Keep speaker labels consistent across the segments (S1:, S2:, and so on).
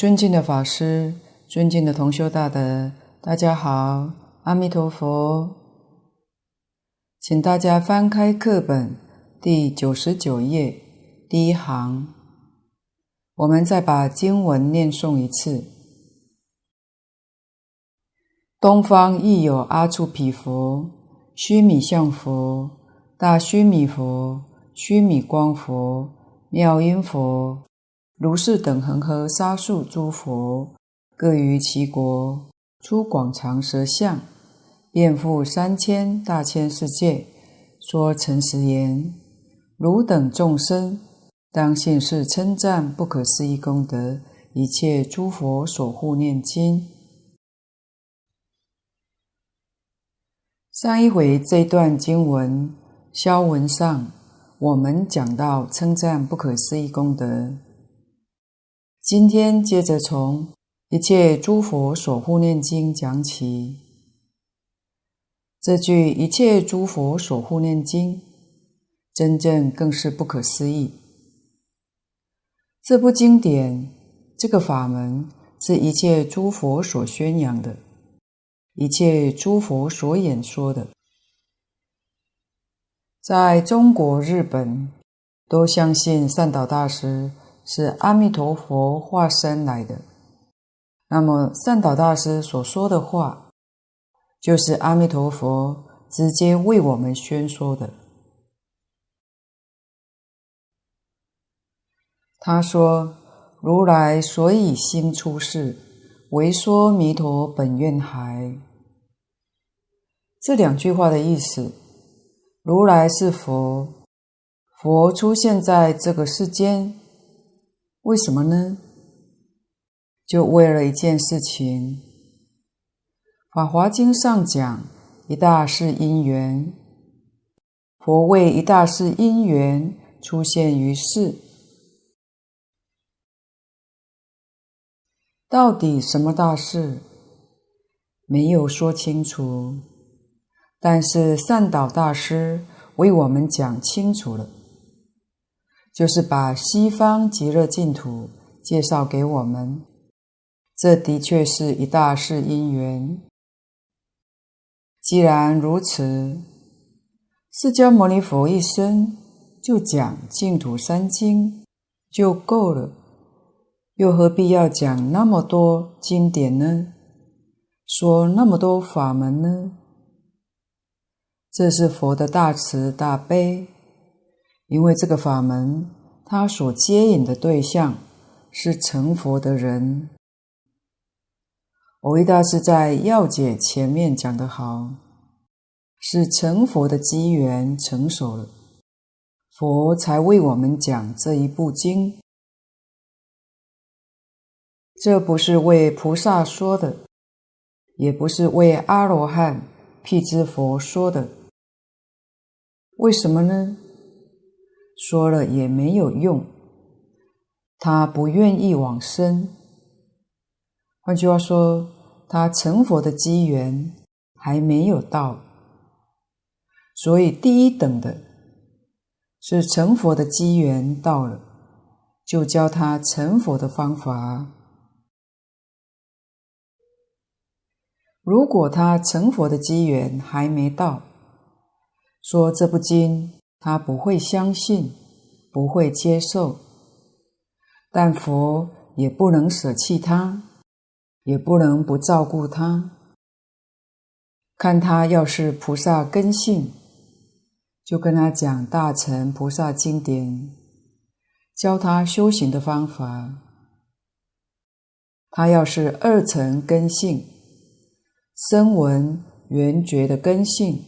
S1: 尊敬的法师、尊敬的同修大德，大家好，阿弥陀佛。请大家翻开课本第九十九页第一行，我们再把经文念诵一次。东方亦有阿处彼佛、须弥相佛、大须弥佛、须弥光佛、妙音佛。如是等恒河沙数诸佛，各于其国出广长舌相，遍覆三千大千世界，说诚实言：汝等众生，当信是称赞不可思议功德，一切诸佛所护念经。上一回这段经文，消文上我们讲到称赞不可思议功德。今天接着从一切诸佛所护念经讲起。这句一切诸佛所护念经，真正更是不可思议。这部经典，这个法门，是一切诸佛所宣扬的，一切诸佛所演说的，在中国、日本都相信善导大师。是阿弥陀佛化身来的，那么善导大师所说的话，就是阿弥陀佛直接为我们宣说的。他说：“如来所以兴出世，为说弥陀本愿海。”这两句话的意思，如来是佛，佛出现在这个世间。为什么呢？就为了一件事情，《法华经》上讲一大事因缘，佛为一大事因缘出现于世。到底什么大事？没有说清楚，但是善导大师为我们讲清楚了。就是把西方极乐净土介绍给我们，这的确是一大事因缘。既然如此，释迦牟尼佛一生就讲净土三经就够了，又何必要讲那么多经典呢？说那么多法门呢？这是佛的大慈大悲。因为这个法门，它所接引的对象是成佛的人。蕅益大师在要解前面讲得好，是成佛的机缘成熟了，佛才为我们讲这一部经。这不是为菩萨说的，也不是为阿罗汉、辟支佛说的。为什么呢？说了也没有用，他不愿意往生。换句话说，他成佛的机缘还没有到，所以第一等的是成佛的机缘到了，就教他成佛的方法。如果他成佛的机缘还没到，说这部经。他不会相信，不会接受，但佛也不能舍弃他，也不能不照顾他。看他要是菩萨根性，就跟他讲大乘菩萨经典，教他修行的方法。他要是二乘根性，声闻缘觉的根性。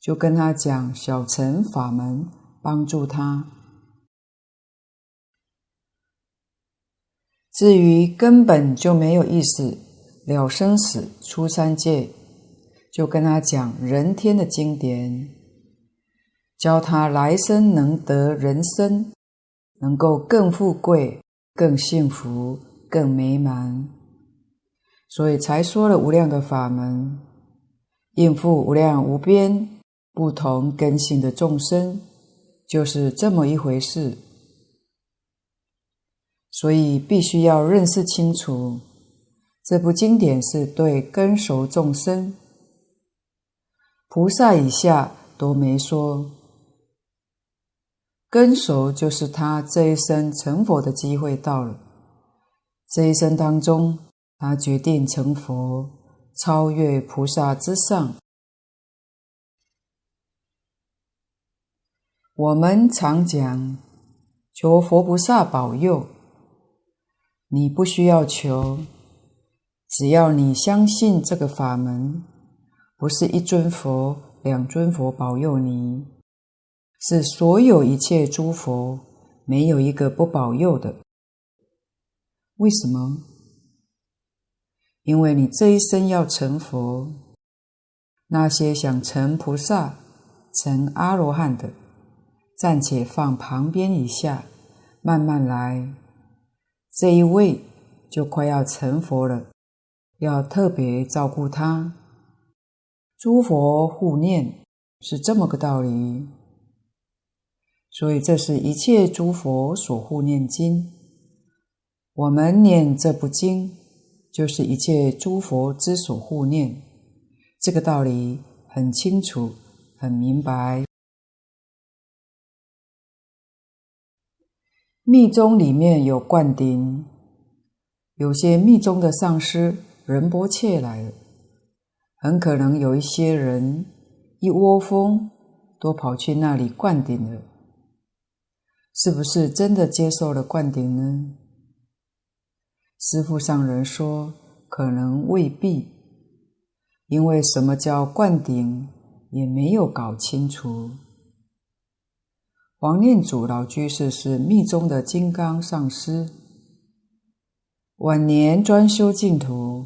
S1: 就跟他讲小乘法门，帮助他。至于根本就没有意思，了生死，出三界，就跟他讲人天的经典，教他来生能得人身，能够更富贵、更幸福、更美满，所以才说了无量的法门，应付无量无边。不同根性的众生，就是这么一回事。所以必须要认识清楚，这部经典是对根熟众生，菩萨以下都没说。根熟就是他这一生成佛的机会到了，这一生当中，他决定成佛，超越菩萨之上。我们常讲，求佛菩萨保佑。你不需要求，只要你相信这个法门，不是一尊佛、两尊佛保佑你，是所有一切诸佛没有一个不保佑的。为什么？因为你这一生要成佛，那些想成菩萨、成阿罗汉的。暂且放旁边一下，慢慢来。这一位就快要成佛了，要特别照顾他。诸佛护念是这么个道理，所以这是一切诸佛所护念经。我们念这部经，就是一切诸佛之所护念。这个道理很清楚，很明白。密宗里面有灌顶，有些密宗的上师仁波切来了，很可能有一些人一窝蜂都跑去那里灌顶了，是不是真的接受了灌顶呢？师父上人说，可能未必，因为什么叫灌顶也没有搞清楚。王念祖老居士是密宗的金刚上师，晚年专修净土。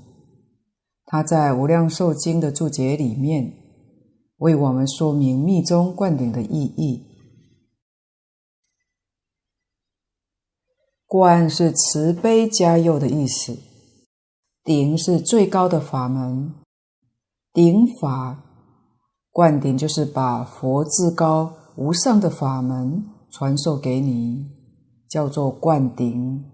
S1: 他在《无量寿经》的注解里面，为我们说明密宗灌顶的意义。灌是慈悲加佑的意思，顶是最高的法门，顶法灌顶就是把佛至高。无上的法门传授给你，叫做灌顶。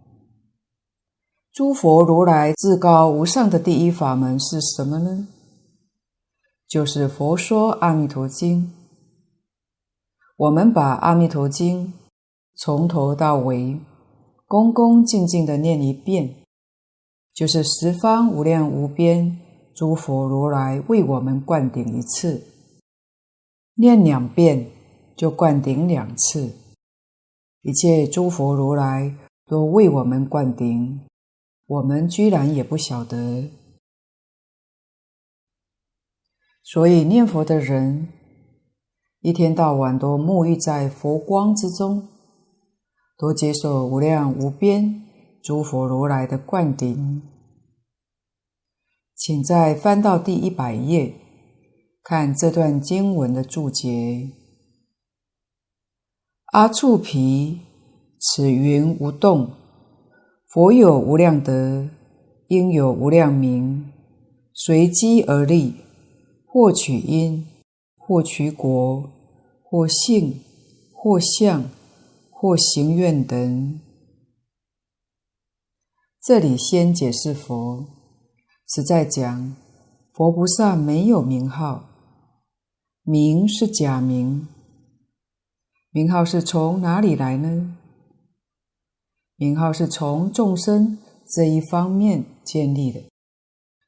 S1: 诸佛如来至高无上的第一法门是什么呢？就是《佛说阿弥陀经》。我们把《阿弥陀经》从头到尾恭恭敬敬地念一遍，就是十方无量无边诸佛如来为我们灌顶一次，念两遍。就灌顶两次，一切诸佛如来都为我们灌顶，我们居然也不晓得。所以念佛的人，一天到晚都沐浴在佛光之中，都接受无量无边诸佛如来的灌顶。请再翻到第一百页，看这段经文的注解。阿閦彼，此云无动。佛有无量德，应有无量名，随机而立，或取因，或取果，或性，或相，或行愿等。这里先解释佛，是在讲佛菩萨没有名号，名是假名。名号是从哪里来呢？名号是从众生这一方面建立的，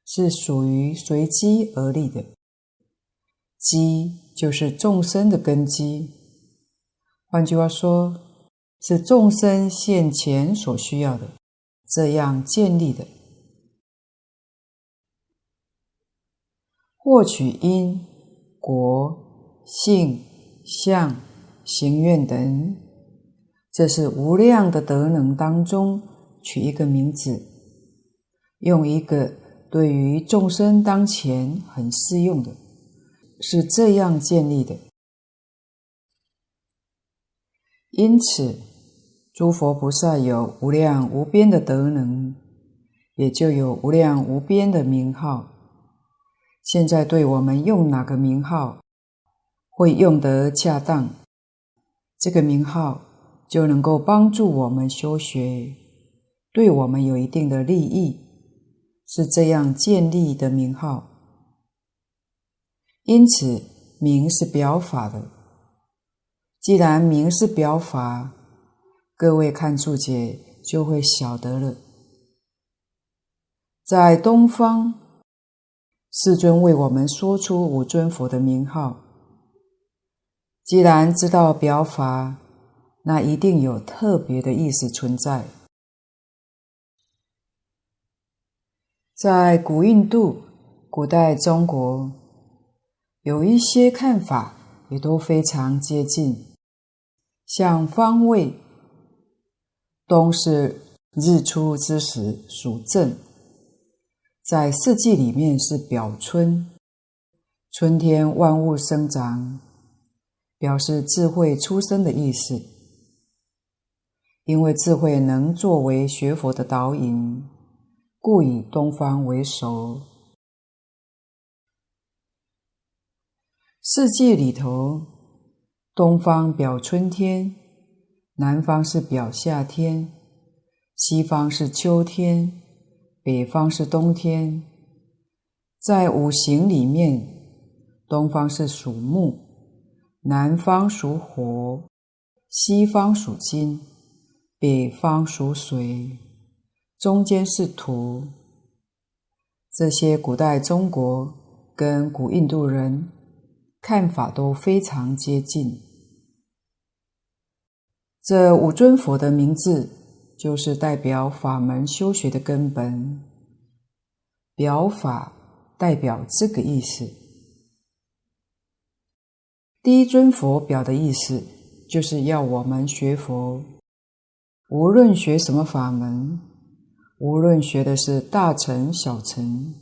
S1: 是属于随机而立的。机就是众生的根基，换句话说，是众生现前所需要的，这样建立的。获取因、果、性、相。行愿等，这是无量的德能当中取一个名字，用一个对于众生当前很适用的，是这样建立的。因此，诸佛菩萨有无量无边的德能，也就有无量无边的名号。现在对我们用哪个名号，会用得恰当？这个名号就能够帮助我们修学，对我们有一定的利益，是这样建立的名号。因此，名是表法的。既然名是表法，各位看注解就会晓得了。在东方，世尊为我们说出五尊佛的名号。既然知道表法，那一定有特别的意思存在。在古印度、古代中国，有一些看法也都非常接近。像方位，东是日出之时，属正，在四季里面是表春，春天万物生长，表示智慧出生的意思。因为智慧能作为学佛的导引，故以东方为首。四季里头。东方表春天，南方是表夏天，西方是秋天，北方是冬天。在五行里面，东方是属木，南方属火，西方属金，北方属水，中间是土。这些古代中国跟古印度人看法都非常接近。这五尊佛的名字，就是代表法门修学的根本。表法代表这个意思。第一尊佛表的意思，就是要我们学佛，无论学什么法门，无论学的是大乘、小乘、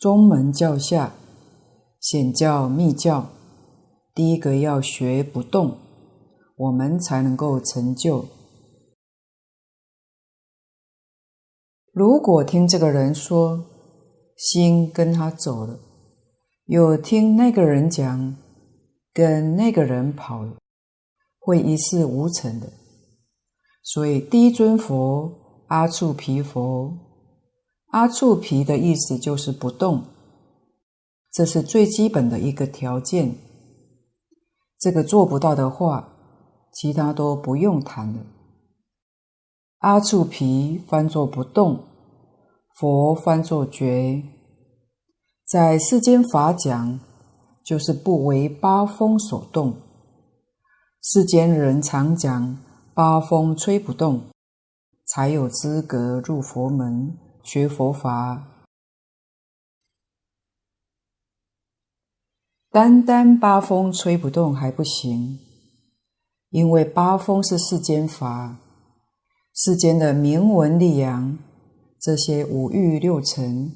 S1: 中门、教下、显教、密教，第一个要学不动。我们才能够成就。如果听这个人说，心跟他走了，又听那个人讲，跟那个人跑，会一事无成的。所以第一尊佛阿处毗佛，阿处毗的意思就是不动，这是最基本的一个条件。这个做不到的话，其他都不用谈了。阿处毗翻作不动，佛翻作觉，在世间法讲，就是不为八风所动。世间人常讲八风吹不动，才有资格入佛门学佛法。单单八风吹不动还不行。因为八风是世间法，世间的名闻利养，这些五欲六尘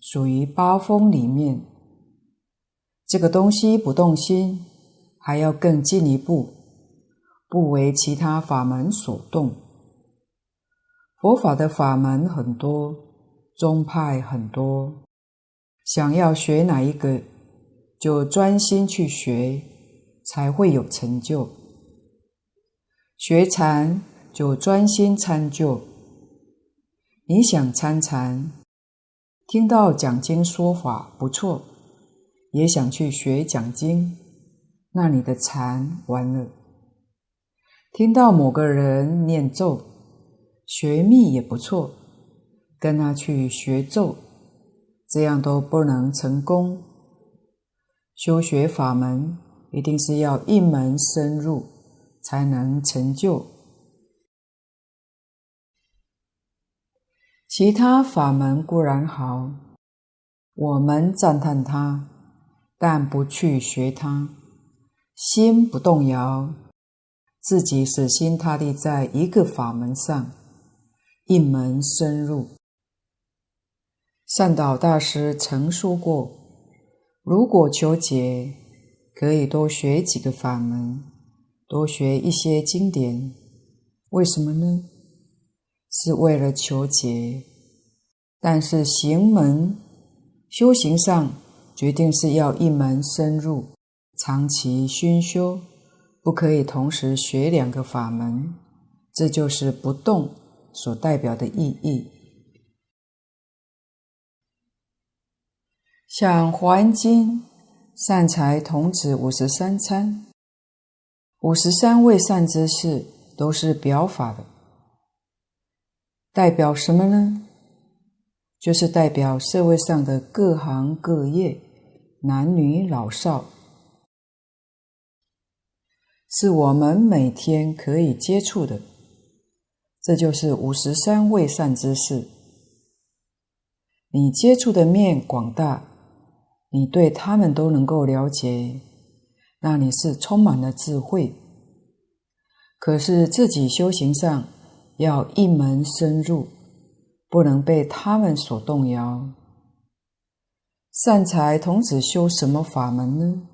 S1: 属于八风里面。这个东西不动心，还要更进一步，不为其他法门所动。佛法的法门很多，宗派很多，想要学哪一个，就专心去学，才会有成就。学禅就专心参究。你想参禅，听到讲经说法不错，也想去学讲经，那你的禅完了。听到某个人念咒，学密也不错，跟他去学咒，这样都不能成功。修学法门一定是要一门深入。才能成就。其他法门固然好，我们赞叹它，但不去学它，心不动摇，自己死心塌地在一个法门上，一门深入。善导大师曾说过：如果求解，可以多学几个法门。多学一些经典，为什么呢？是为了求解。但是行门修行上，决定是要一门深入，长期熏修，不可以同时学两个法门。这就是不动，所代表的意义。像《华严经》，善财童子五十三参，五十三位善知识都是表法的，代表什么呢？就是代表社会上的各行各业，男女老少，是我们每天可以接触的。这就是五十三位善知识。你接触的面广大，你对他们都能够了解，那你是充满了智慧。可是自己修行上要一门深入。不能被他们所动摇。善财童子修什么法门呢？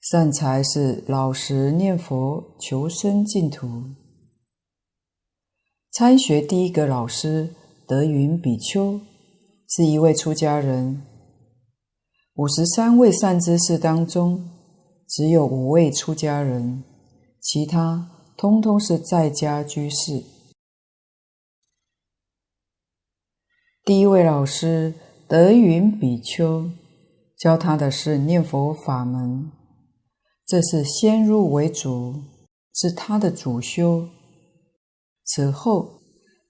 S1: 善财是老实念佛，求生净土。参学第一个老师德云比丘是一位出家人。五十三位善知识当中，只有五位出家人，其他通通是在家居士。第一位老师德云比丘教他的是念佛法门，这是先入为主，是他的主修。此后，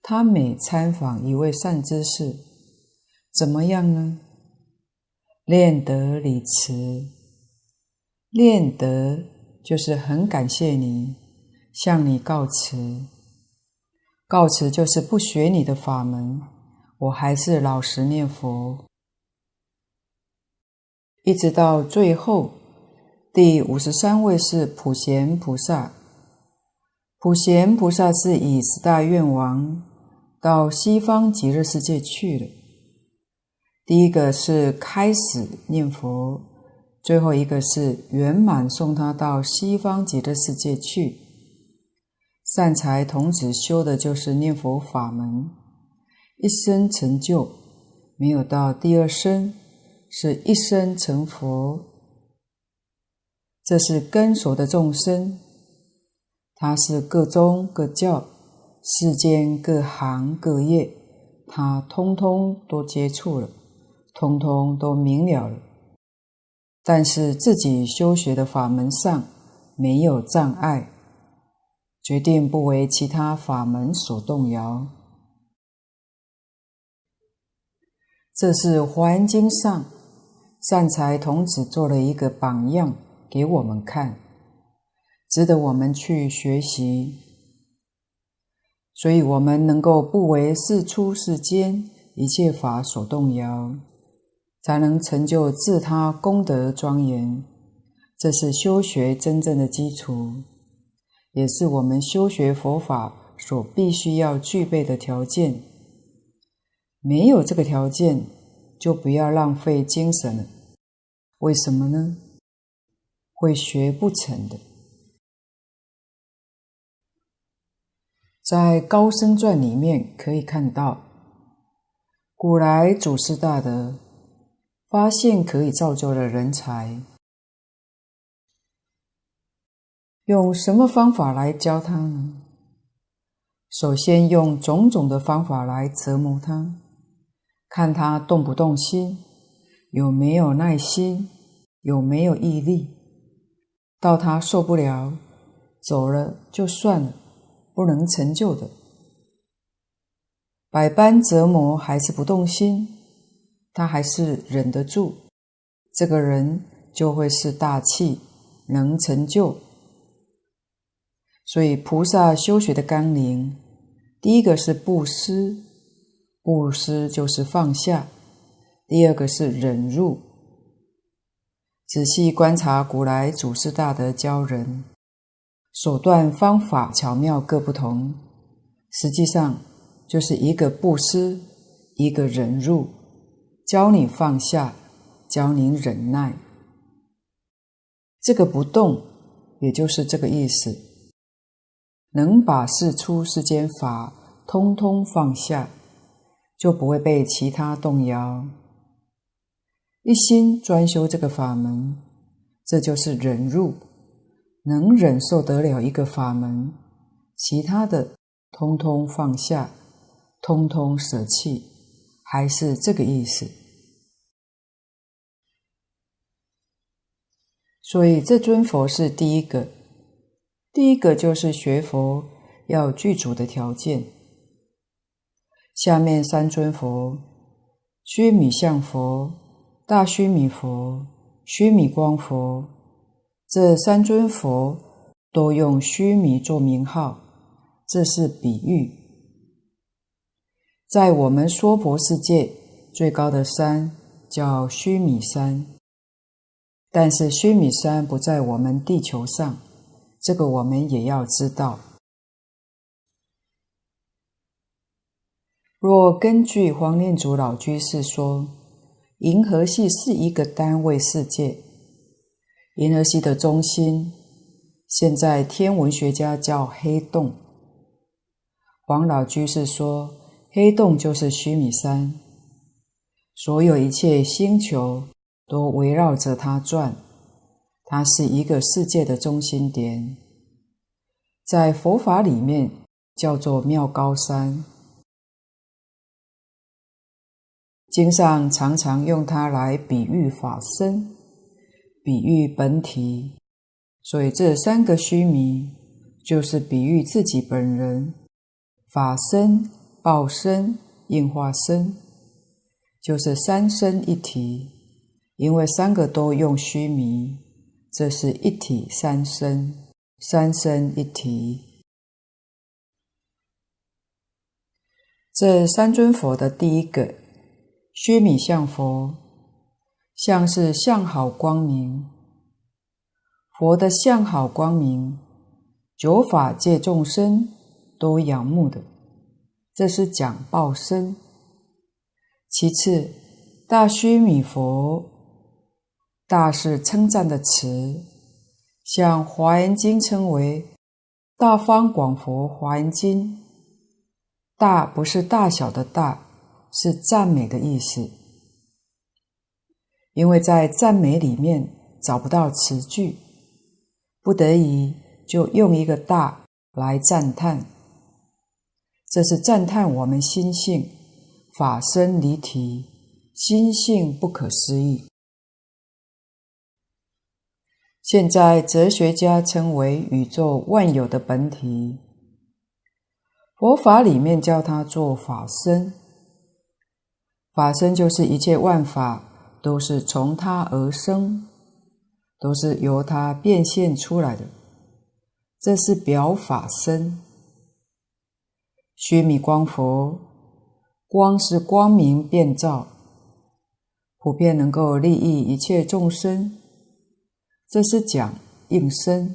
S1: 他每参访一位善知识，怎么样呢？练得礼辞，练得就是很感谢你，向你告辞，告辞就是不学你的法门。我还是老实念佛，一直到最后，第五十三位是普贤菩萨。普贤菩萨是以十大愿王到西方极乐世界去了。第一个是开始念佛，最后一个是圆满送他到西方极乐世界去。善财童子修的就是念佛法门。一生成就，没有到第二生，是一生成佛。这是根所的众生，他是各宗各教、世间各行各业，他通通都接触了，通通都明了了。但是自己修学的法门上没有障碍，决定不为其他法门所动摇。这是《华严经》上善财童子做了一个榜样给我们看，值得我们去学习。所以，我们能够不为世出世间一切法所动摇，才能成就自他功德庄严。这是修学真正的基础，也是我们修学佛法所必须要具备的条件。没有这个条件，就不要浪费精神了。为什么呢？会学不成的。在《高僧传》里面可以看到，古来祖师大德发现可以造就的人才，用什么方法来教他呢？首先用种种的方法来折磨他，看他动不动心，有没有耐心，有没有毅力，到他受不了，走了就算了，不能成就的。百般折磨还是不动心，他还是忍得住，这个人就会是大器，能成就。所以菩萨修学的纲领。第一个是布施，布施就是放下；第二个是忍辱。仔细观察古来祖师大德教人，手段方法巧妙各不同，实际上就是一个布施，一个忍辱，教你放下，教你忍耐。这个不动，也就是这个意思。能把世出世间法通通放下，就不会被其他动摇。一心专修这个法门，这就是忍辱，能忍受得了一个法门，其他的通通放下，通通舍弃，还是这个意思。所以这尊佛是第一个，第一个就是学佛要具足的条件。下面三尊佛：须弥相佛、大须弥佛、须弥光佛。这三尊佛都用须弥做名号，这是比喻。在我们娑婆世界最高的山叫须弥山，但是须弥山不在我们地球上，这个我们也要知道。若根据黄念祖老居士说，银河系是一个单位世界。银河系的中心，现在天文学家叫黑洞。黄老居士说，黑洞就是须弥山，所有一切星球都围绕着它转，它是一个世界的中心点。在佛法里面叫做妙高山，经上常常用它来比喻法身。比喻本体，所以这三个须弥就是比喻自己本人，法身、报身、应化身，就是三身一体。因为三个都用须弥，这是一体三身，三身一体。这三尊佛的第一个须弥相佛。像是相好光明，佛的相好光明，九法界众生都仰慕的，这是讲报身。其次，大须弥佛，大是称赞的词，像《华严经》称为“大方广佛华严经”，大不是大小的大，是赞美的意思。因为在赞美里面找不到词句，不得已就用一个大来赞叹。这是赞叹我们心性法身离体，心性不可思议。现在哲学家称为宇宙万有的本体，佛法里面叫它做法身。法身就是一切万法。都是从他而生，都是由他变现出来的，这是表法身。须弥光佛，光是光明遍照，普遍能够利益一切众生，这是讲应身，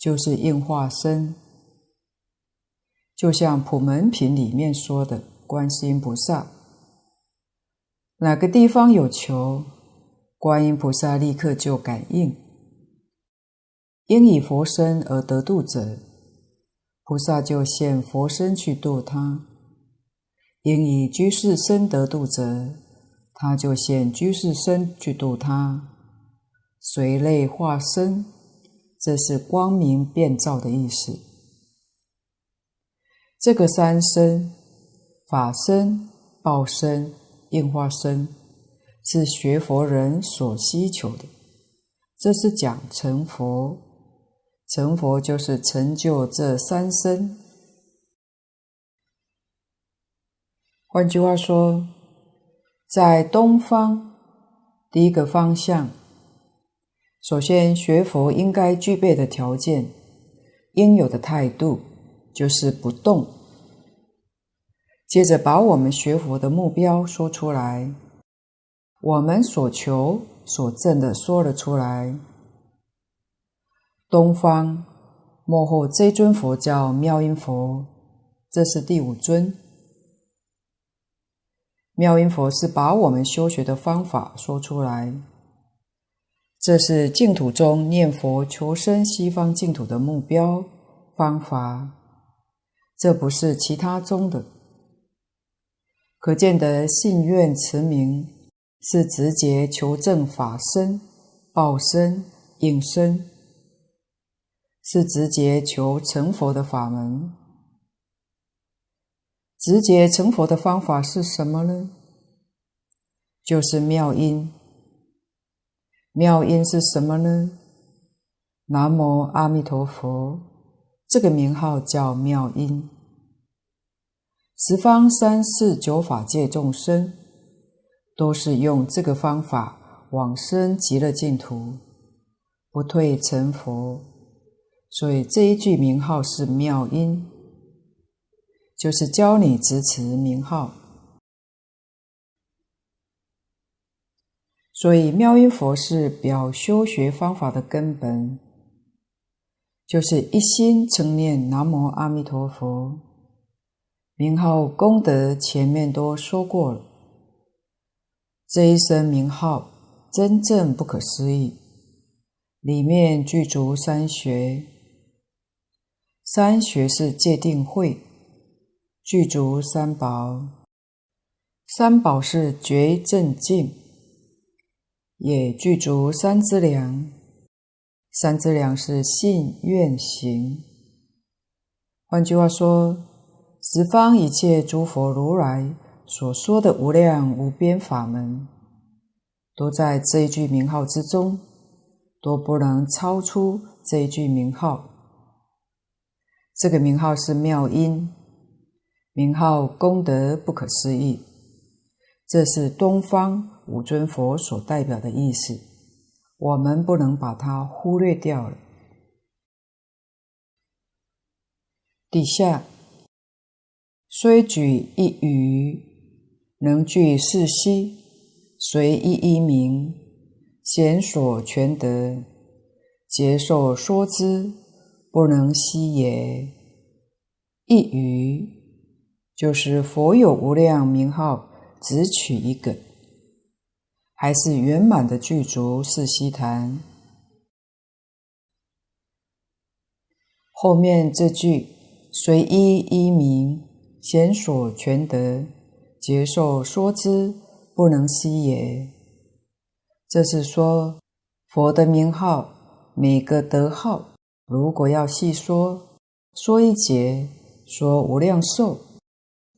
S1: 就是应化身。就像普门品里面说的，观世音菩萨。哪个地方有求，观音菩萨立刻就感应。应以佛身而得度者，菩萨就现佛身去度他；应以居士身得度者，他就现居士身去度他。随类化身，这是光明遍照的意思。这个三身，法身、报身。应化身是学佛人所希求的，这是讲成佛。成佛就是成就这三身。换句话说，在东方第一个方向，首先学佛应该具备的条件，应有的态度就是不动。接着把我们学佛的目标说出来，我们所求所证的说了出来。东方末后这尊佛叫妙音佛，这是第五尊。妙音佛是把我们修学的方法说出来，这是净土中念佛求生西方净土的目标方法，这不是其他宗的。可见得信愿持名是直接求证法身、报身、应身，是直接求成佛的法门。直接成佛的方法是什么呢？就是妙音。妙音是什么呢？南无阿弥陀佛，这个名号叫妙音。十方三世九法界众生，都是用这个方法往生极乐净土，不退成佛。所以这一句名号是妙音，就是教你执持名号。所以妙音佛是表修学方法的根本，就是一心称念南无阿弥陀佛。名号功德前面都说过了，这一声名号真正不可思议，里面具足三学。三学是戒定慧，具足三宝，三宝是觉正净，也具足三资粮，三资粮是信愿行。换句话说，十方一切诸佛如来所说的无量无边法门，都在这一句名号之中，都不能超出这一句名号。这个名号是妙音，名号功德不可思议，这是东方五尊佛所代表的意思，我们不能把它忽略掉了。底下虽举一语，能具四悉，随一一名，显所全德，劫寿说之。不能悉也。一语就是佛有无量名号，只取一个，还是圆满的具足四悉檀。后面这句随一一名，贤所全德，劫寿说之，不能悉也。这是说佛的名号，每个德号。如果要细说，说一劫，说无量寿，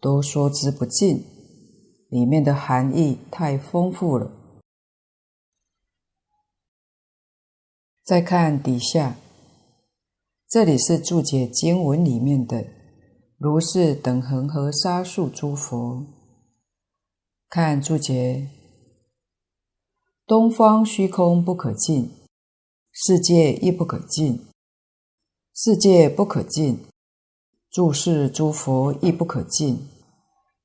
S1: 都说之不尽，里面的含义太丰富了。再看底下，这里是注解经文里面的“如是等恒河沙数诸佛”。看注解：“东方虚空不可尽，世界亦不可尽。”世界不可尽，诸事诸佛亦不可尽，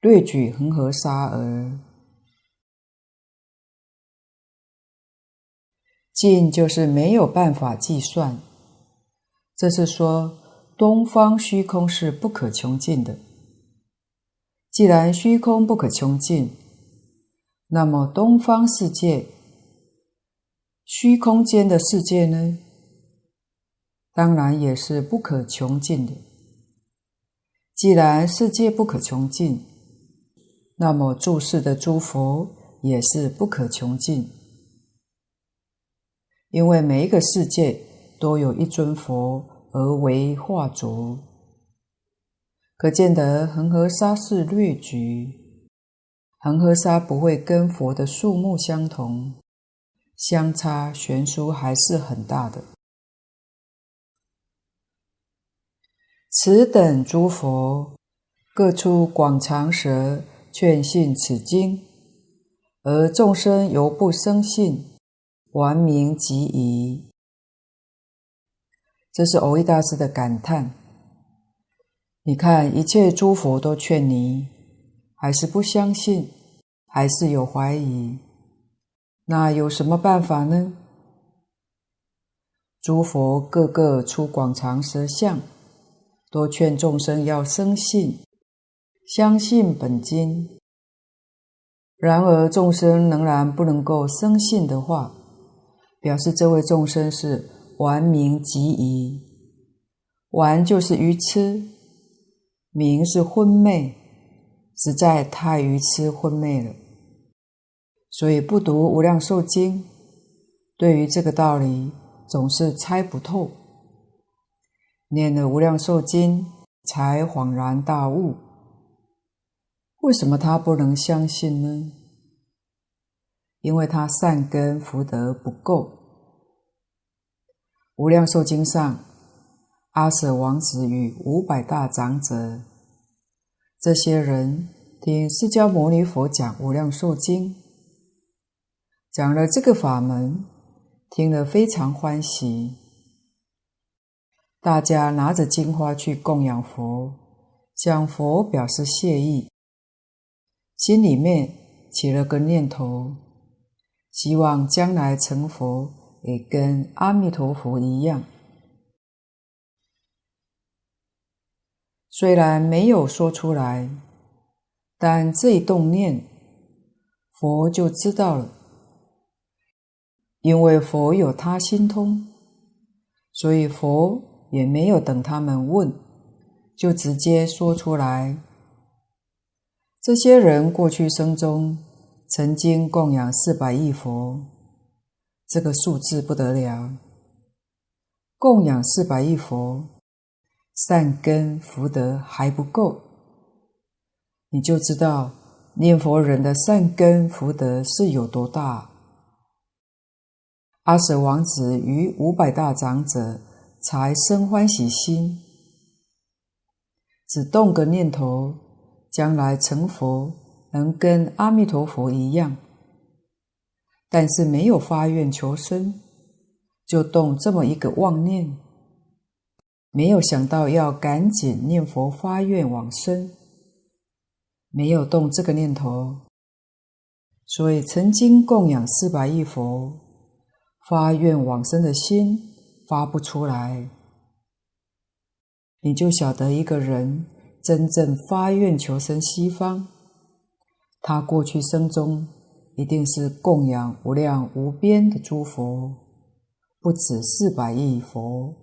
S1: 略举恒河沙而。尽就是没有办法计算，这是说东方虚空是不可穷尽的。既然虚空不可穷尽，那么东方世界、虚空间的世界呢？当然也是不可穷尽的。既然世界不可穷尽，那么注视的诸佛也是不可穷尽。因为每一个世界都有一尊佛而为化足，可见得恒河沙是略举，恒河沙不会跟佛的数目相同，相差悬殊还是很大的。此等诸佛各出广长舌劝信此经，而众生犹不生信，顽冥极疑。这是蕅益大师的感叹。你看，一切诸佛都劝你，还是不相信，还是有怀疑，那有什么办法呢？诸佛个个出广长舌相。多劝众生要生信，相信本经。然而众生仍然不能够生信的话，表示这位众生是顽名即疑。顽就是愚痴，名是昏昧，实在太愚痴昏昧了。所以不读无量寿经，对于这个道理总是猜不透。念了《无量寿经》，才恍然大悟。为什么他不能相信呢？因为他善根福德不够。《无量寿经》上，阿舍王子与五百大长者，这些人听释迦牟尼佛讲《无量寿经》，讲了这个法门，听了非常欢喜。大家拿着金花去供养佛，向佛表示谢意，心里面起了个念头。希望将来成佛也跟阿弥陀佛一样。虽然没有说出来，但这一动念，佛就知道了。因为佛有他心通，所以佛也没有等他们问，就直接说出来。这些人过去生中，曾经供养四百亿佛，这个数字不得了。供养四百亿佛，善根福德还不够，你就知道念佛人的善根福德是有多大。阿舍王子与五百大长者才生欢喜心，只动个念头，将来成佛。能跟阿弥陀佛一样，但是没有发愿求生，就动这么一个妄念，没有想到要赶紧念佛发愿往生，没有动这个念头，所以曾经供养四百亿佛，发愿往生的心发不出来，你就晓得一个人真正发愿求生西方。他过去生中一定是供养无量无边的诸佛，不止四百亿佛。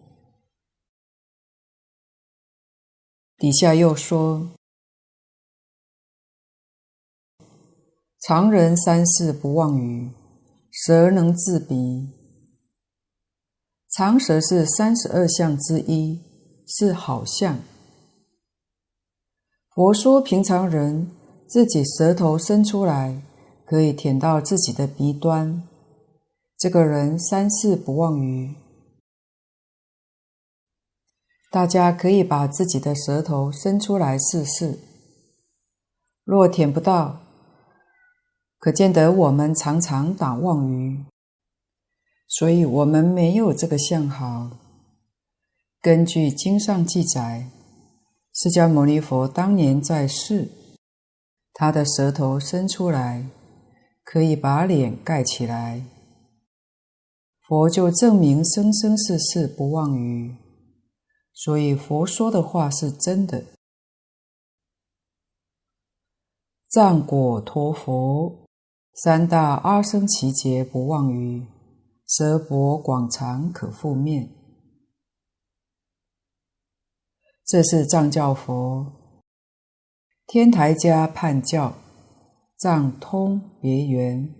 S1: 底下又说：常人三世不忘语，舌能自鼻。长舌是三十二相之一，是好相。佛说平常人。自己舌头伸出来，可以舔到自己的鼻端。这个人三世不妄语。大家可以把自己的舌头伸出来试试。若舔不到，可见得我们常常打妄语，所以我们没有这个相好。根据经上记载，释迦牟尼佛当年在世。他的舌头伸出来，可以把脸盖起来。佛就证明生生世世不妄语，所以佛说的话是真的。藏果陀佛，三大阿僧只劫不妄语，舌薄广长可覆面。这是藏教佛。天台家判教，藏通别圆，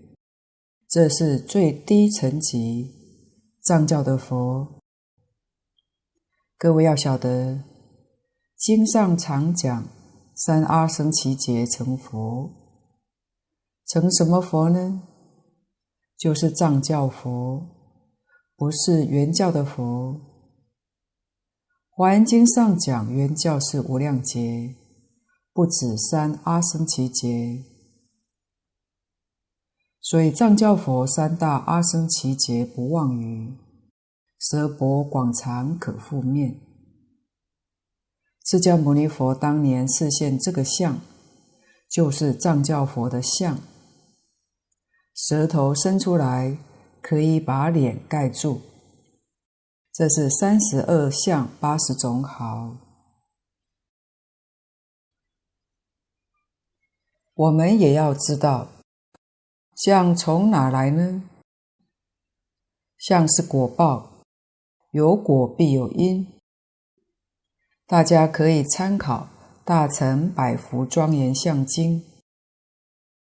S1: 这是最低层级藏教的佛。各位要晓得，经上常讲三阿僧只劫成佛，成什么佛呢？就是藏教佛，不是原教的佛。华严经上讲原教是无量劫。不止三阿僧只劫，所以藏教佛三大阿僧只劫不妄语，舌薄广长可覆面。释迦牟尼佛当年示现这个相，就是藏教佛的相，舌头伸出来可以把脸盖住，这是三十二相八十种好。我们也要知道，相从哪来呢？相是果报，有果必有因。大家可以参考《大乘百福庄严相经》，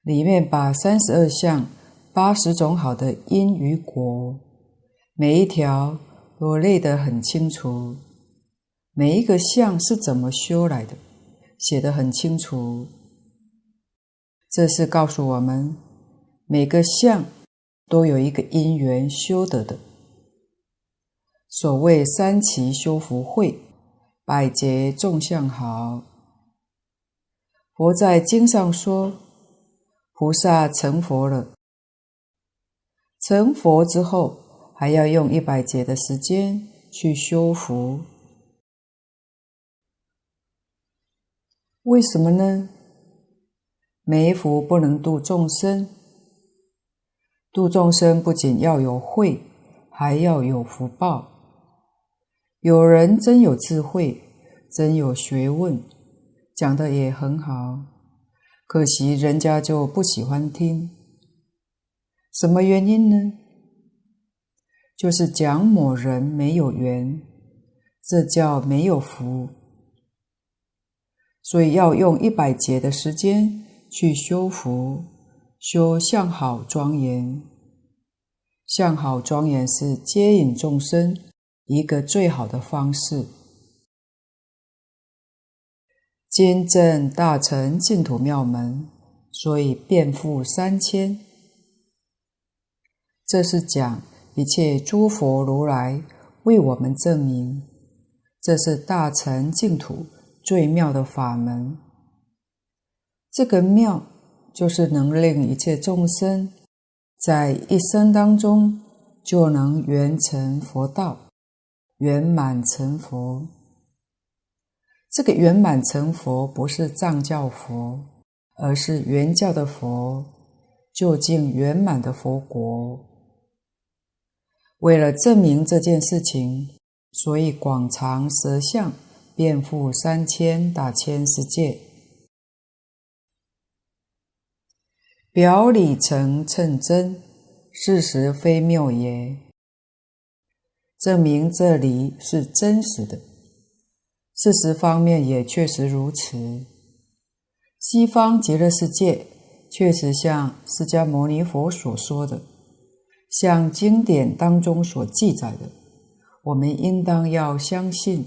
S1: 里面把三十二相八十种好的因与果，每一条都列得很清楚，每一个相是怎么修来的，写得很清楚。这是告诉我们，每个相都有一个因缘修得的。所谓三奇修福慧，百劫众相好。佛在经上说，菩萨成佛了，成佛之后还要用一百劫的时间去修福。为什么呢？没福不能度众生，度众生不仅要有慧，还要有福报。有人真有智慧，真有学问，讲得也很好，可惜人家就不喜欢听。什么原因呢？就是讲某人没有缘，这叫没有福。所以要用一百劫的时间去修福，修相好庄严。相好庄严是接引众生一个最好的方式。今正大乘净土妙门，所以遍覆三千。这是讲一切诸佛如来为我们证明，这是大乘净土。最妙的法门，这个妙就是能令一切众生在一生当中就能圆成佛道，圆满成佛。这个圆满成佛不是藏教佛，而是原教的佛，究竟圆满的佛国。为了证明这件事情，所以广长舌相。遍覆三千大千世界，表里成称真，事实非谬也。证明这里是真实的，事实方面也确实如此。西方极乐世界确实像释迦牟尼佛所说的，像经典当中所记载的，我们应当要相信。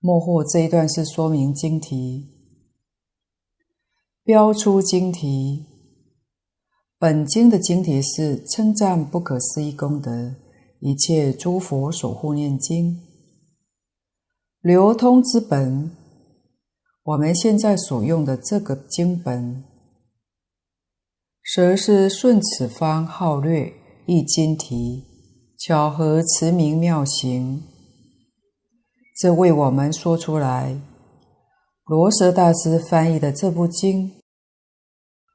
S1: 末后这一段是说明经题，标出经题。本经的经题是称赞不可思议功德，一切诸佛所护念经，流通之本。我们现在所用的这个经本，则是顺此方号略一经题，巧合词名妙行。这为我们说出来，罗什大师翻译的这部经，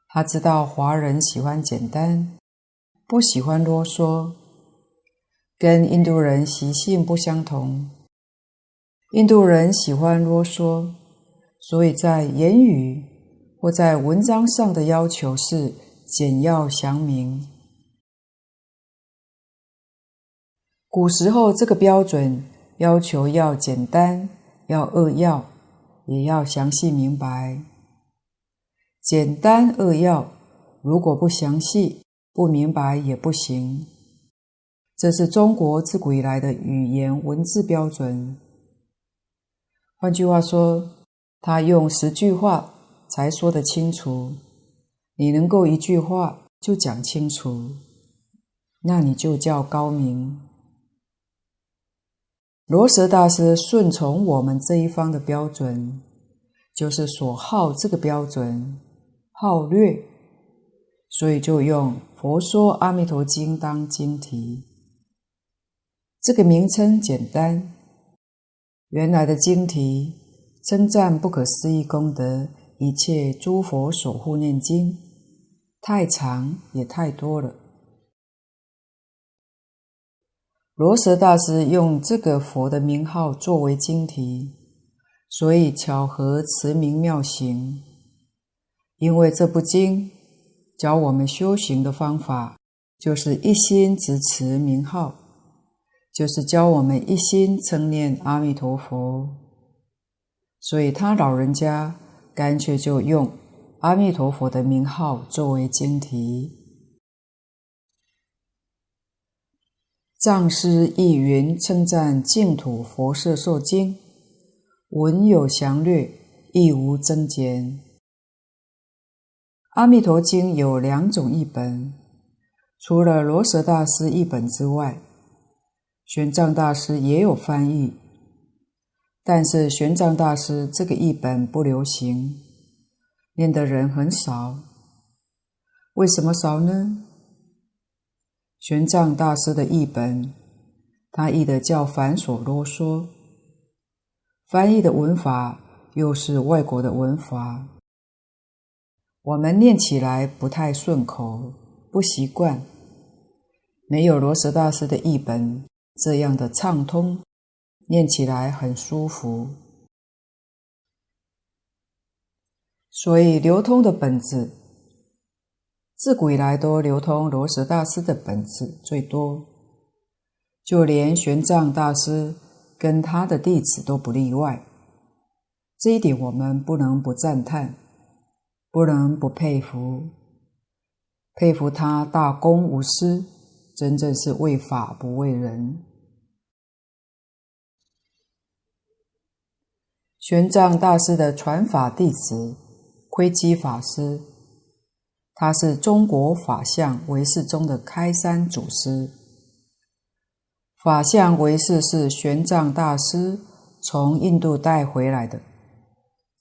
S1: 他知道华人喜欢简单，不喜欢啰嗦，跟印度人习性不相同。印度人喜欢啰嗦，所以在言语或在文章上的要求是简要详明。古时候这个标准。要求要简单，要扼要，也要详细明白。简单扼要，如果不详细、不明白也不行。这是中国自古以来的语言文字标准。换句话说，他用十句话才说得清楚。你能够一句话就讲清楚，那你就叫高明。罗什大师顺从我们这一方的标准，就是所好这个标准，好略，所以就用《佛说阿弥陀经》当经题。这个名称简单，原来的经题称赞不可思议功德，一切诸佛守护念经，太长也太多了。罗什大师用这个佛的名号作为经题，所以巧合词名妙行。因为这部经教我们修行的方法，就是一心执持名号，就是教我们一心称念阿弥陀佛。所以他老人家干脆就用阿弥陀佛的名号作为经题。藏师亦云称赞净土佛摄受经，文有详略，亦无增减。阿弥陀经有两种译本，除了罗什大师译本之外，玄奘大师也有翻译，但是玄奘大师这个译本不流行，念的人很少。为什么少呢？玄奘大师的译本，他译的较繁琐啰嗦，翻译的文法又是外国的文法。我们念起来不太顺口，不习惯，没有罗什大师的译本这样的畅通，念起来很舒服。所以流通的本子，自古以来都流通罗什大师的本子最多，就连玄奘大师跟他的弟子都不例外。这一点我们不能不赞叹。不能不佩服，佩服他大公无私，真正是为法不为人。玄奘大师的传法弟子窥基法师，他是中国法相唯识宗的开山祖师。法相唯识是玄奘大师从印度带回来的，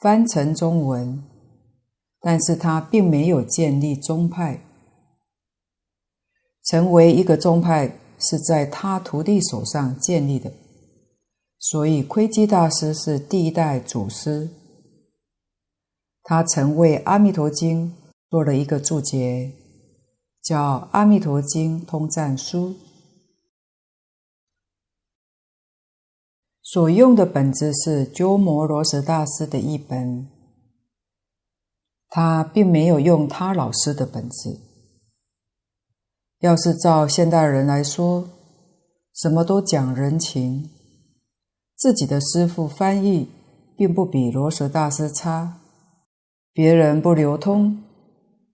S1: 翻成中文。但是他并没有建立宗派，成为一个宗派是在他徒弟手上建立的，所以窥基大师是第一代祖师。他曾为《阿弥陀经》做了一个注解，叫《阿弥陀经通赞书》，所用的本子是鸠摩罗什大师的译本。他并没有用他老师的本子。要是照现代人来说，什么都讲人情，自己的师傅翻译并不比罗什大师差，别人不流通，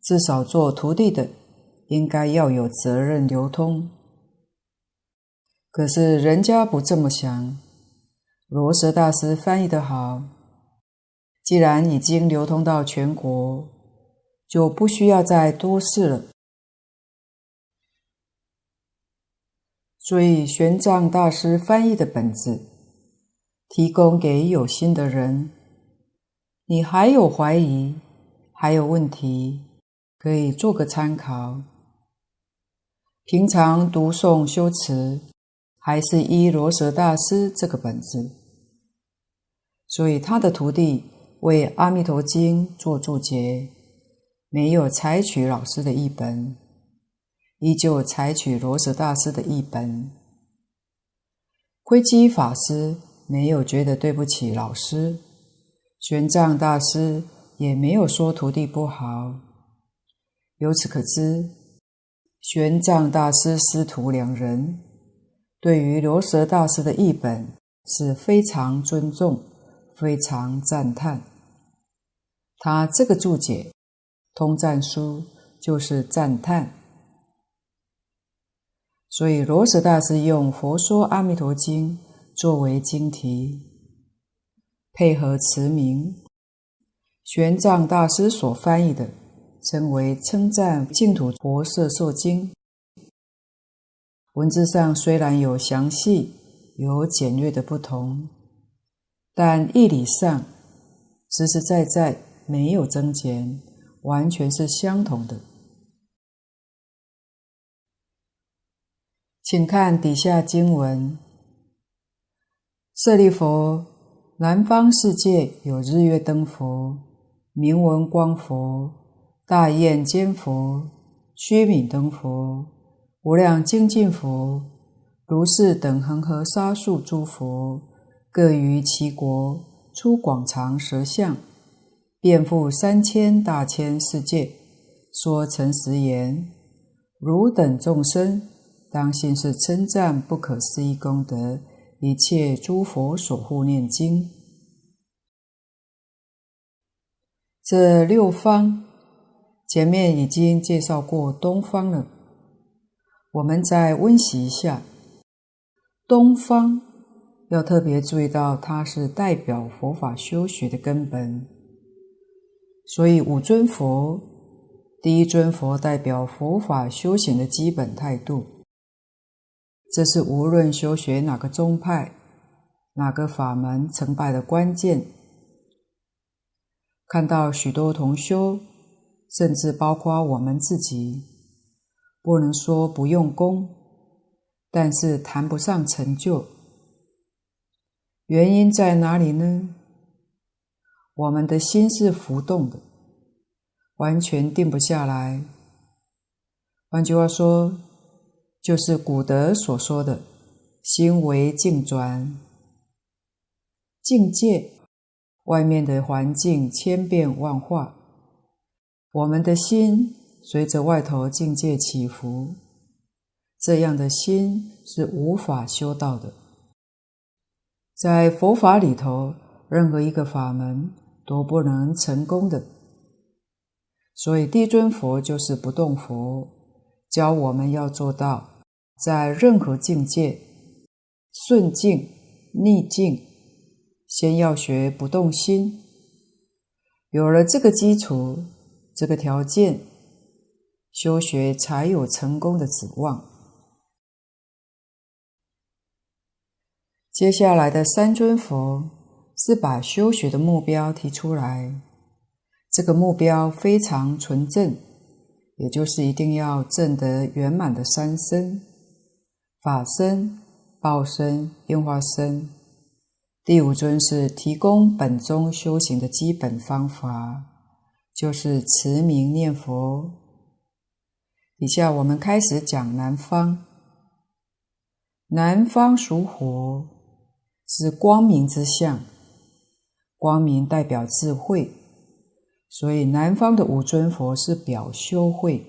S1: 至少做徒弟的应该要有责任流通。可是人家不这么想，罗什大师翻译的好。既然已经流通到全国，就不需要再多事了。所以玄奘大师翻译的本子，提供给有心的人。你还有怀疑，还有问题，可以做个参考。平常读诵修持，还是依罗什大师这个本子。所以他的徒弟。为《阿弥陀经》做注解，没有采取老师的译本，依旧采取罗什大师的译本。窥基法师没有觉得对不起老师，玄奘大师也没有说徒弟不好。由此可知，玄奘大师师徒两人对于罗什大师的译本是非常尊重。非常赞叹，他这个注解《通赞书》就是赞叹，所以罗什大师用《佛说阿弥陀经》作为经题，配合词名，玄奘大师所翻译的称为《称赞净土佛色受经》，文字上虽然有详细、有简略的不同。但义理上，实实在在没有增减，完全是相同的。请看底下经文：舍利弗，南方世界有日月灯佛、明文光佛、大焰肩佛、须弥灯佛、无量精进佛、如是等恒河沙数诸佛。各于其国出广长舌相，遍覆三千大千世界，说诚实言：汝等众生，当信是称赞不可思议功德，一切诸佛所护念经。这六方前面已经介绍过东方了，我们再温习一下东方。要特别注意到，它是代表佛法修学的根本。所以五尊佛第一尊佛代表佛法修行的基本态度，这是无论修学哪个宗派、哪个法门成败的关键。看到许多同修，甚至包括我们自己，不能说不用功，但是谈不上成就。原因在哪里呢？我们的心是浮动的。完全定不下来。换句话说，就是古德所说的“心为境转”，境界外面的环境千变万化，我们的心随着外头境界起伏，这样的心是无法修道的。在佛法里头，任何一个法门都不能成功的。所以，地尊佛就是不动佛，教我们要做到，在任何境界，顺境、逆境，先要学不动心。有了这个基础、这个条件，修学才有成功的指望。接下来的三尊佛是把修学的目标提出来。这个目标非常纯正，也就是一定要证得圆满的三身：法身、报身、应化身。第五尊是提供本宗修行的基本方法，就是持名念佛。以下我们开始讲南方。南方属火，是光明之象，光明代表智慧。所以，南方的五尊佛是表修慧。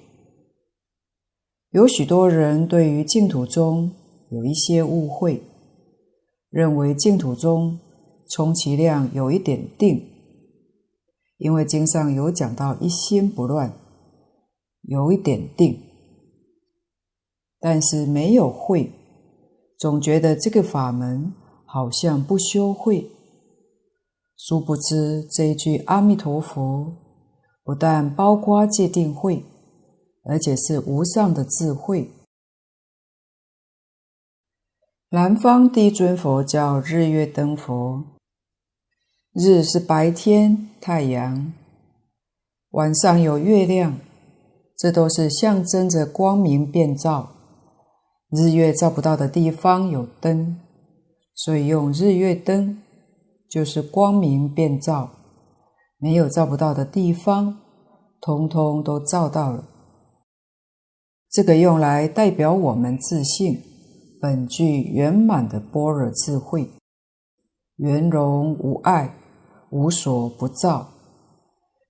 S1: 有许多人对于净土宗有一些误会，认为净土宗充其量有一点定，因为经上有讲到一心不乱，有一点定，但是没有慧，总觉得这个法门好像不修慧。殊不知这一句阿弥陀佛，不但包括戒定慧，而且是无上的智慧。南方第一尊佛叫日月灯佛，日是白天太阳，晚上有月亮，这都是象征着光明遍照。日月照不到的地方有灯，所以用日月灯。就是光明遍照，没有照不到的地方，通通都照到了。这个用来代表我们自性本具圆满的般若智慧，圆融无碍，无所不照。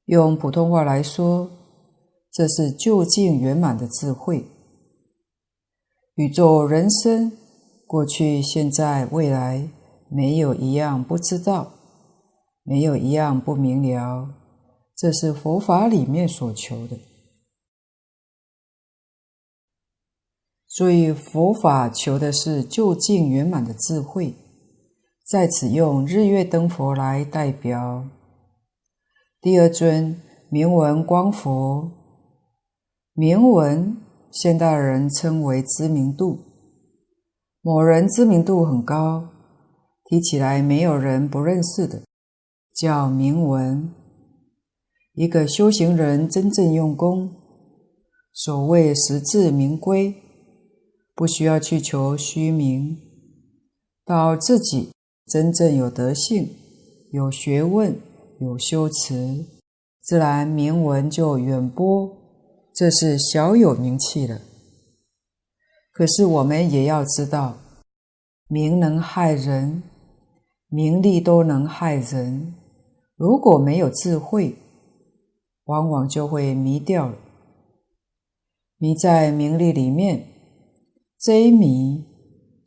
S1: 用普通话来说，这是究竟圆满的智慧。宇宙人生，过去、现在、未来。没有一样不知道，没有一样不明了，这是佛法里面所求的。所以佛法求的是究竟圆满的智慧，在此用日月灯佛来代表。第二尊明文光佛，明文现代人称为知名度，某人知名度很高。提起来没有人不认识的，叫明文。一个修行人真正用功，所谓实至名归，不需要去求虚名，到自己真正有德性、有学问、有修持，自然名闻就远播，这是小有名气了。可是我们也要知道，名能害人。名利都能害人，如果没有智慧，往往就会迷掉了。迷在名利里面，这一迷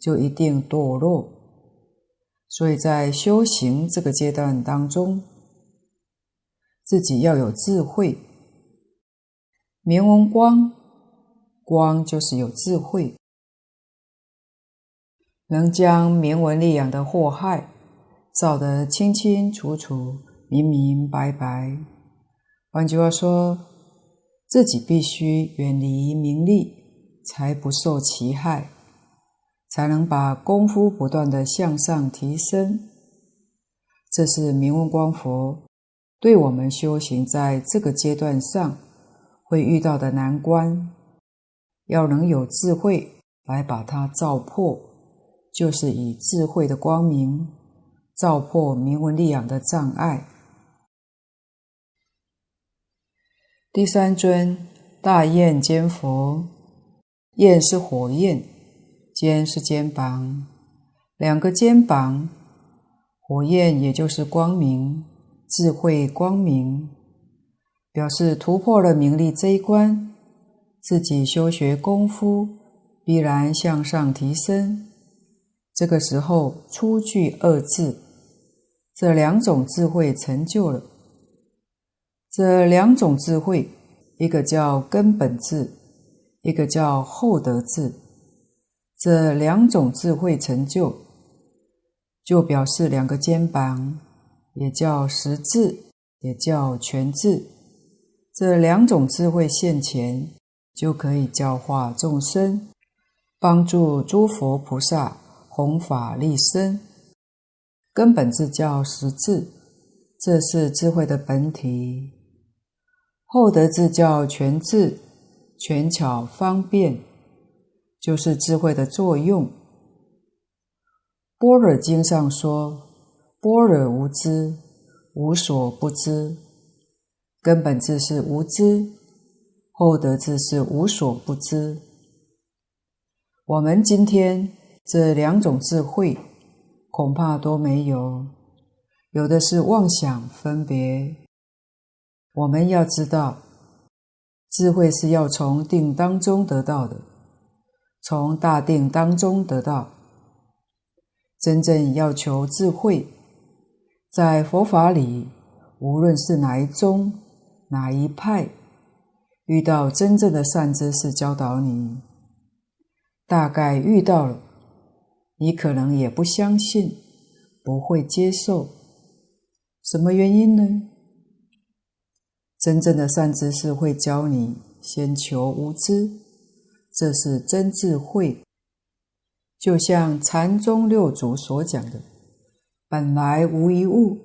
S1: 就一定堕落。所以在修行这个阶段当中，自己要有智慧。明文光，光就是有智慧，能将名闻利养的祸害。照得清清楚楚、明明白白。换句话说，自己必须远离名利，才不受其害，才能把功夫不断地向上提升。这是明文光佛对我们修行在这个阶段上会遇到的难关，要能有智慧来把它照破，就是以智慧的光明照破名闻利养的障碍。第三尊大焰尖佛，焰是火焰，肩是肩膀，两个肩膀，火焰也就是光明，智慧光明，表示突破了名利这一关，自己修学功夫必然向上提升。这个时候初具二字，这两种智慧成就了。这两种智慧，一个叫根本智，一个叫后得智。这两种智慧成就，就表示两个肩膀，也叫实智，也叫全智。这两种智慧现前，就可以教化众生，帮助诸佛菩萨弘法利生。根本智叫实智，这是智慧的本体。后得智叫全智，权巧方便，就是智慧的作用。般若经上说：“般若无知，无所不知。”根本智是无知，后得智是无所不知。我们今天这两种智慧，恐怕都没有，有的是妄想分别。我们要知道，智慧是要从定当中得到的，从大定当中得到。真正要求智慧，在佛法里，无论是哪一宗、哪一派，遇到真正的善知识教导你，大概遇到了，你可能也不相信，不会接受。什么原因呢？真正的善知识会教你先求无知，这是真智慧。就像禅宗六祖所讲的：“本来无一物，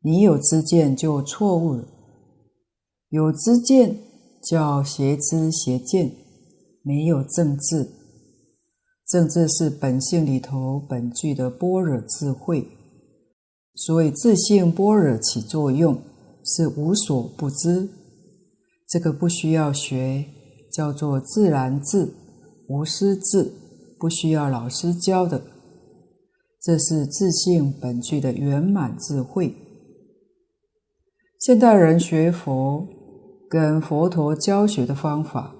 S1: 你有知见就错误了。有知见叫邪知邪见，没有正智。正智是本性里头本具的般若智慧，所以自性般若起作用。”是无所不知，这个不需要学，叫做自然智、无师智，不需要老师教的，这是自性本具的圆满智慧。现代人学佛，跟佛陀教学的方法、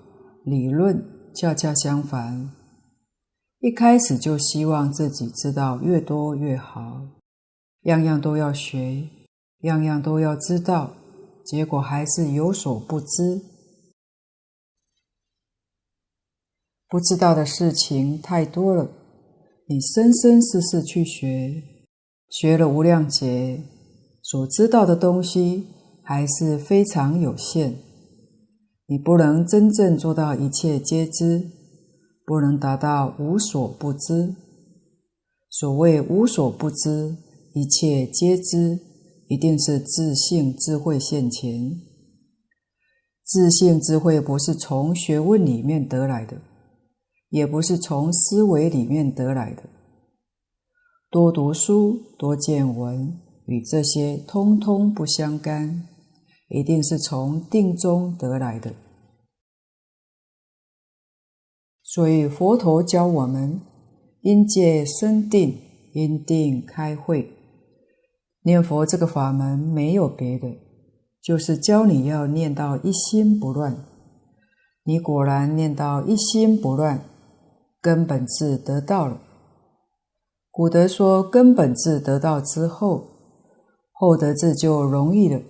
S1: 理论恰恰相反，一开始就希望自己知道越多越好，样样都要学。样样都要知道，结果还是有所不知。不知道的事情太多了，你生生世世去学，学了无量劫，所知道的东西还是非常有限。你不能真正做到一切皆知，不能达到无所不知。所谓无所不知，一切皆知。一定是自性智慧现前，自性智慧不是从学问里面得来的，也不是从思维里面得来的。多读书、多见闻，与这些通通不相干，一定是从定中得来的。所以佛陀教我们，因戒生定，因定开慧。念佛这个法门没有别的，就是教你要念到一心不乱。你果然念到一心不乱，根本智得到了。古德说，根本智得到之后，后得智就容易了。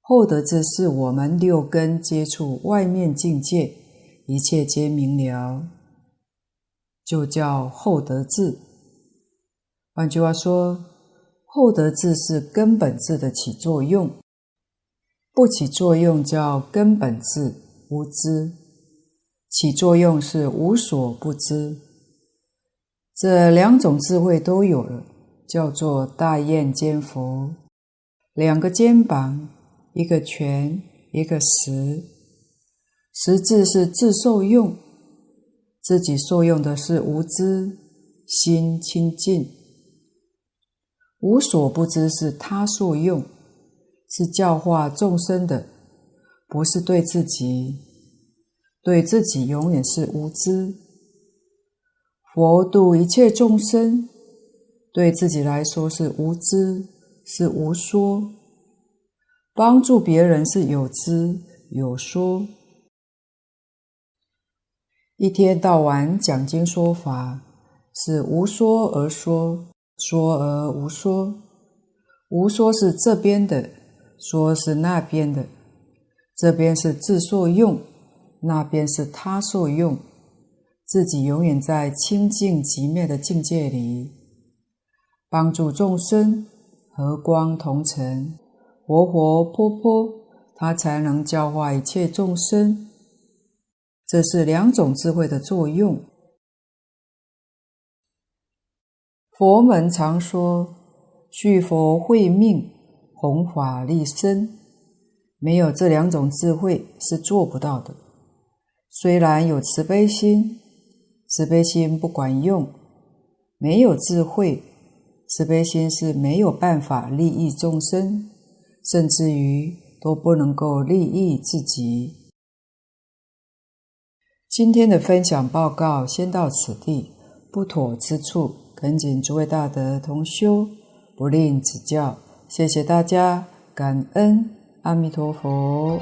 S1: 后得智是我们六根接触外面境界，一切皆明了，就叫后得智。换句话说，后得智是根本智的起作用，不起作用叫根本智无知，起作用是无所不知。这两种智慧都有了，叫做大焰肩佛。两个肩膀，一个拳，一个实。实字是自受用，自己受用的是无知，心清净。无所不知是他受用。是教化众生的，不是对自己。对自己永远是无知。佛度一切众生，对自己来说是无知，是无说。帮助别人是有知有说。一天到晚讲经说法，是无说而说，说而无说。无说是这边的。说是那边的，这边是自受用，那便是他受用，自己永远在清净寂灭的境界里，帮助众生和光同尘，活活泼泼，他才能教化一切众生。这是两种智慧的作用。佛门常说，续佛慧命。弘法利身，没有这两种智慧是做不到的。虽然有慈悲心，慈悲心不管用；没有智慧，慈悲心是没有办法利益众生，甚至于都不能够利益自己。今天的分享报告先到此地，不妥之处，恳请诸位大德同修不吝指教。谢谢大家，感恩阿弥陀佛。